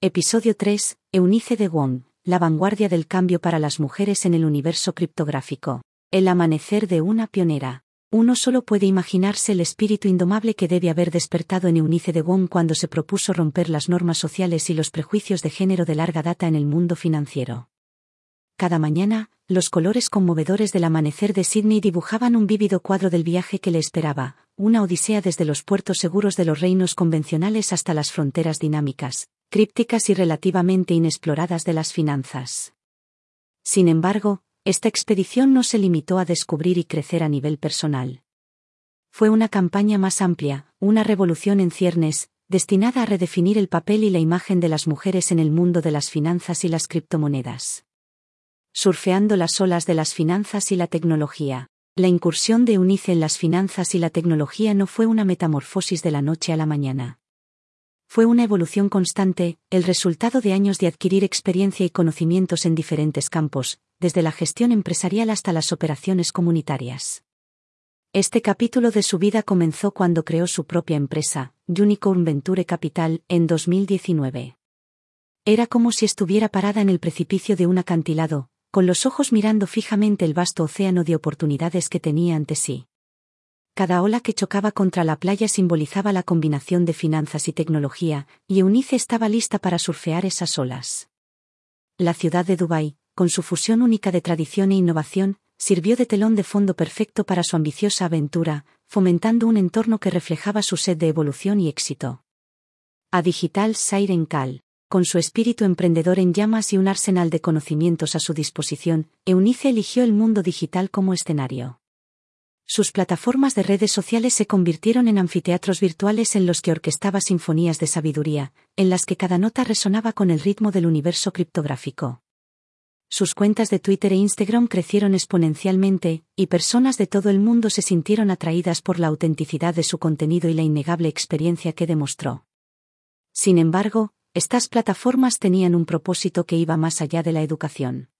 Episodio 3, Eunice de Wong, la vanguardia del cambio para las mujeres en el universo criptográfico. El amanecer de una pionera. Uno solo puede imaginarse el espíritu indomable que debe haber despertado en Eunice de Wong cuando se propuso romper las normas sociales y los prejuicios de género de larga data en el mundo financiero. Cada mañana, los colores conmovedores del amanecer de Sydney dibujaban un vívido cuadro del viaje que le esperaba, una odisea desde los puertos seguros de los reinos convencionales hasta las fronteras dinámicas, crípticas y relativamente inexploradas de las finanzas. Sin embargo, esta expedición no se limitó a descubrir y crecer a nivel personal. Fue una campaña más amplia, una revolución en ciernes, destinada a redefinir el papel y la imagen de las mujeres en el mundo de las finanzas y las criptomonedas. Surfeando las olas de las finanzas y la tecnología. La incursión de Unice en las finanzas y la tecnología no fue una metamorfosis de la noche a la mañana fue una evolución constante, el resultado de años de adquirir experiencia y conocimientos en diferentes campos, desde la gestión empresarial hasta las operaciones comunitarias. Este capítulo de su vida comenzó cuando creó su propia empresa, Unicorn Venture Capital, en 2019. Era como si estuviera parada en el precipicio de un acantilado, con los ojos mirando fijamente el vasto océano de oportunidades que tenía ante sí. Cada ola que chocaba contra la playa simbolizaba la combinación de finanzas y tecnología, y Eunice estaba lista para surfear esas olas. La ciudad de Dubái, con su fusión única de tradición e innovación, sirvió de telón de fondo perfecto para su ambiciosa aventura, fomentando un entorno que reflejaba su sed de evolución y éxito. A Digital Siren Cal, con su espíritu emprendedor en llamas y un arsenal de conocimientos a su disposición, Eunice eligió el mundo digital como escenario sus plataformas de redes sociales se convirtieron en anfiteatros virtuales en los que orquestaba sinfonías de sabiduría, en las que cada nota resonaba con el ritmo del universo criptográfico. Sus cuentas de Twitter e Instagram crecieron exponencialmente, y personas de todo el mundo se sintieron atraídas por la autenticidad de su contenido y la innegable experiencia que demostró. Sin embargo, estas plataformas tenían un propósito que iba más allá de la educación.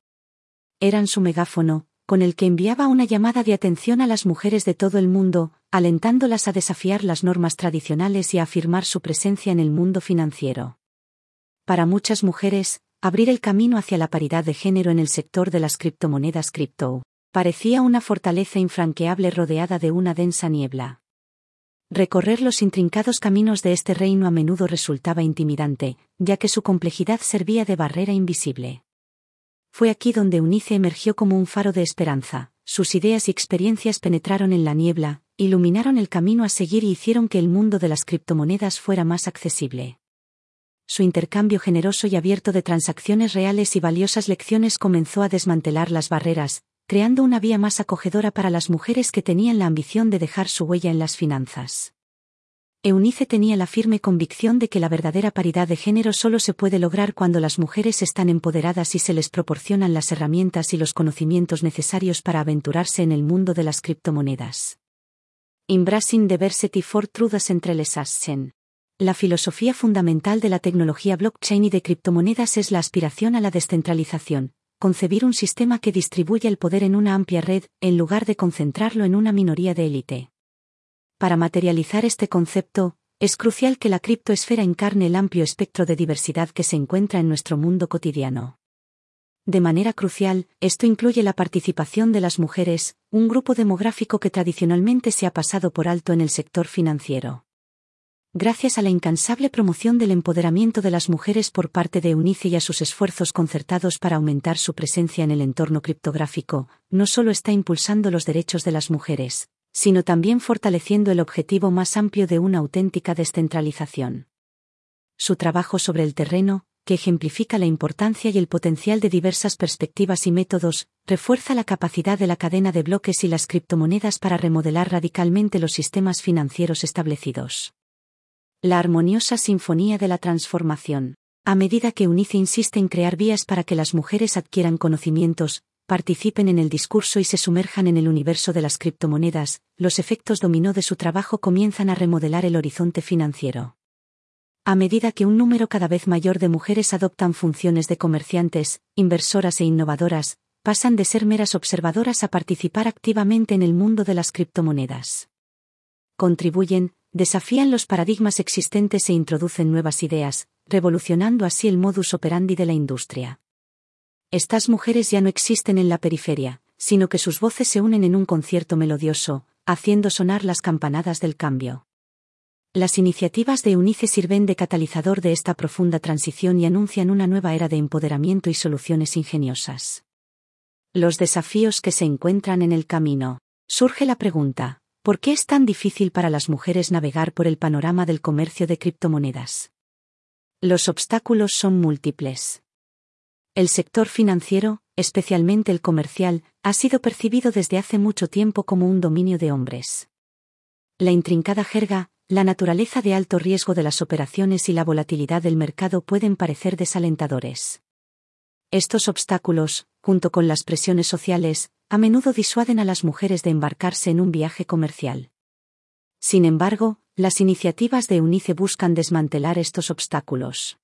Eran su megáfono, con el que enviaba una llamada de atención a las mujeres de todo el mundo, alentándolas a desafiar las normas tradicionales y a afirmar su presencia en el mundo financiero. Para muchas mujeres, abrir el camino hacia la paridad de género en el sector de las criptomonedas cripto parecía una fortaleza infranqueable rodeada de una densa niebla. Recorrer los intrincados caminos de este reino a menudo resultaba intimidante, ya que su complejidad servía de barrera invisible. Fue aquí donde Unice emergió como un faro de esperanza, sus ideas y experiencias penetraron en la niebla, iluminaron el camino a seguir y hicieron que el mundo de las criptomonedas fuera más accesible. Su intercambio generoso y abierto de transacciones reales y valiosas lecciones comenzó a desmantelar las barreras, creando una vía más acogedora para las mujeres que tenían la ambición de dejar su huella en las finanzas. Eunice tenía la firme convicción de que la verdadera paridad de género solo se puede lograr cuando las mujeres están empoderadas y se les proporcionan las herramientas y los conocimientos necesarios para aventurarse en el mundo de las criptomonedas. Embracing diversity for true decentralization. La filosofía fundamental de la tecnología blockchain y de criptomonedas es la aspiración a la descentralización, concebir un sistema que distribuya el poder en una amplia red, en lugar de concentrarlo en una minoría de élite. Para materializar este concepto, es crucial que la criptoesfera encarne el amplio espectro de diversidad que se encuentra en nuestro mundo cotidiano. De manera crucial, esto incluye la participación de las mujeres, un grupo demográfico que tradicionalmente se ha pasado por alto en el sector financiero. Gracias a la incansable promoción del empoderamiento de las mujeres por parte de Eunice y a sus esfuerzos concertados para aumentar su presencia en el entorno criptográfico, no solo está impulsando los derechos de las mujeres, sino también fortaleciendo el objetivo más amplio de una auténtica descentralización. Su trabajo sobre el terreno, que ejemplifica la importancia y el potencial de diversas perspectivas y métodos, refuerza la capacidad de la cadena de bloques y las criptomonedas para remodelar radicalmente los sistemas financieros establecidos. La armoniosa sinfonía de la transformación. A medida que UNICE insiste en crear vías para que las mujeres adquieran conocimientos, participen en el discurso y se sumerjan en el universo de las criptomonedas, los efectos dominó de su trabajo comienzan a remodelar el horizonte financiero. A medida que un número cada vez mayor de mujeres adoptan funciones de comerciantes, inversoras e innovadoras, pasan de ser meras observadoras a participar activamente en el mundo de las criptomonedas. Contribuyen, desafían los paradigmas existentes e introducen nuevas ideas, revolucionando así el modus operandi de la industria. Estas mujeres ya no existen en la periferia, sino que sus voces se unen en un concierto melodioso, haciendo sonar las campanadas del cambio. Las iniciativas de Eunice sirven de catalizador de esta profunda transición y anuncian una nueva era de empoderamiento y soluciones ingeniosas. Los desafíos que se encuentran en el camino. Surge la pregunta, ¿por qué es tan difícil para las mujeres navegar por el panorama del comercio de criptomonedas? Los obstáculos son múltiples. El sector financiero, especialmente el comercial, ha sido percibido desde hace mucho tiempo como un dominio de hombres. La intrincada jerga, la naturaleza de alto riesgo de las operaciones y la volatilidad del mercado pueden parecer desalentadores. Estos obstáculos, junto con las presiones sociales, a menudo disuaden a las mujeres de embarcarse en un viaje comercial. Sin embargo, las iniciativas de UNICE buscan desmantelar estos obstáculos.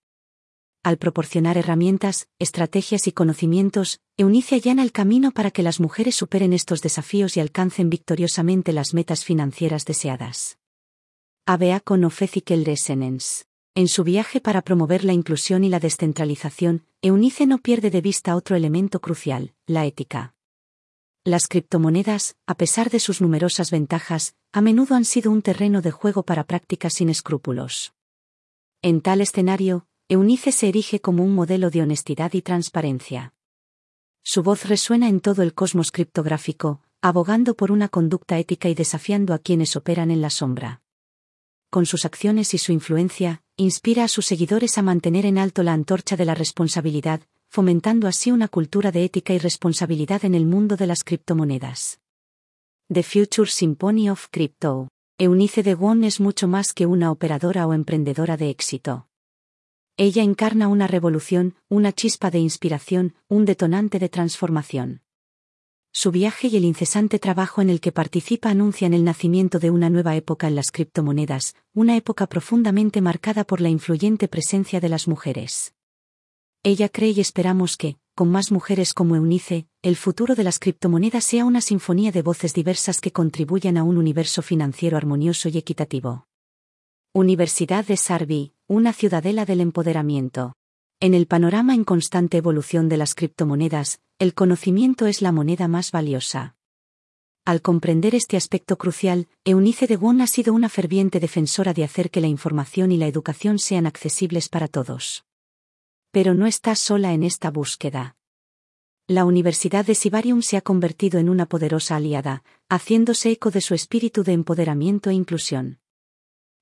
Al proporcionar herramientas, estrategias y conocimientos, EUNICE allana el camino para que las mujeres superen estos desafíos y alcancen victoriosamente las metas financieras deseadas. ABA con Resenens. En su viaje para promover la inclusión y la descentralización, Eunice no pierde de vista otro elemento crucial, la ética. Las criptomonedas, a pesar de sus numerosas ventajas, a menudo han sido un terreno de juego para prácticas sin escrúpulos. En tal escenario, Eunice se erige como un modelo de honestidad y transparencia. Su voz resuena en todo el cosmos criptográfico, abogando por una conducta ética y desafiando a quienes operan en la sombra con sus acciones y su influencia, inspira a sus seguidores a mantener en alto la antorcha de la responsabilidad, fomentando así una cultura de ética y responsabilidad en el mundo de las criptomonedas. The Future Symphony of Crypto. Eunice de Won es mucho más que una operadora o emprendedora de éxito. Ella encarna una revolución, una chispa de inspiración, un detonante de transformación. Su viaje y el incesante trabajo en el que participa anuncian el nacimiento de una nueva época en las criptomonedas, una época profundamente marcada por la influyente presencia de las mujeres. Ella cree y esperamos que, con más mujeres como Eunice, el futuro de las criptomonedas sea una sinfonía de voces diversas que contribuyan a un universo financiero armonioso y equitativo. Universidad de Sarbi, una ciudadela del empoderamiento. En el panorama en constante evolución de las criptomonedas, el conocimiento es la moneda más valiosa. Al comprender este aspecto crucial, Eunice de Won ha sido una ferviente defensora de hacer que la información y la educación sean accesibles para todos. Pero no está sola en esta búsqueda. La Universidad de Sibarium se ha convertido en una poderosa aliada, haciéndose eco de su espíritu de empoderamiento e inclusión.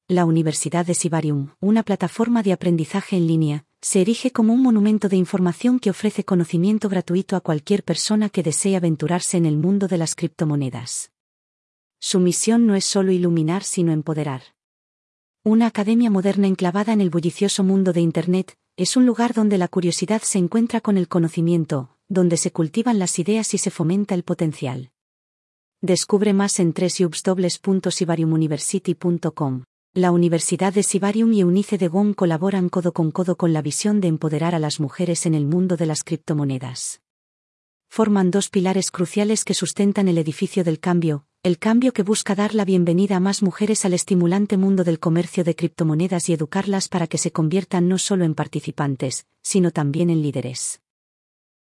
La Universidad de Sibarium, una plataforma de aprendizaje en línea, se erige como un monumento de información que ofrece conocimiento gratuito a cualquier persona que desee aventurarse en el mundo de las criptomonedas. Su misión no es solo iluminar, sino empoderar. Una academia moderna enclavada en el bullicioso mundo de Internet, es un lugar donde la curiosidad se encuentra con el conocimiento, donde se cultivan las ideas y se fomenta el potencial. Descubre más en www.sibariumuniversity.com. La Universidad de Sibarium y Eunice de Wong colaboran codo con codo con la visión de empoderar a las mujeres en el mundo de las criptomonedas. Forman dos pilares cruciales que sustentan el edificio del cambio, el cambio que busca dar la bienvenida a más mujeres al estimulante mundo del comercio de criptomonedas y educarlas para que se conviertan no solo en participantes, sino también en líderes.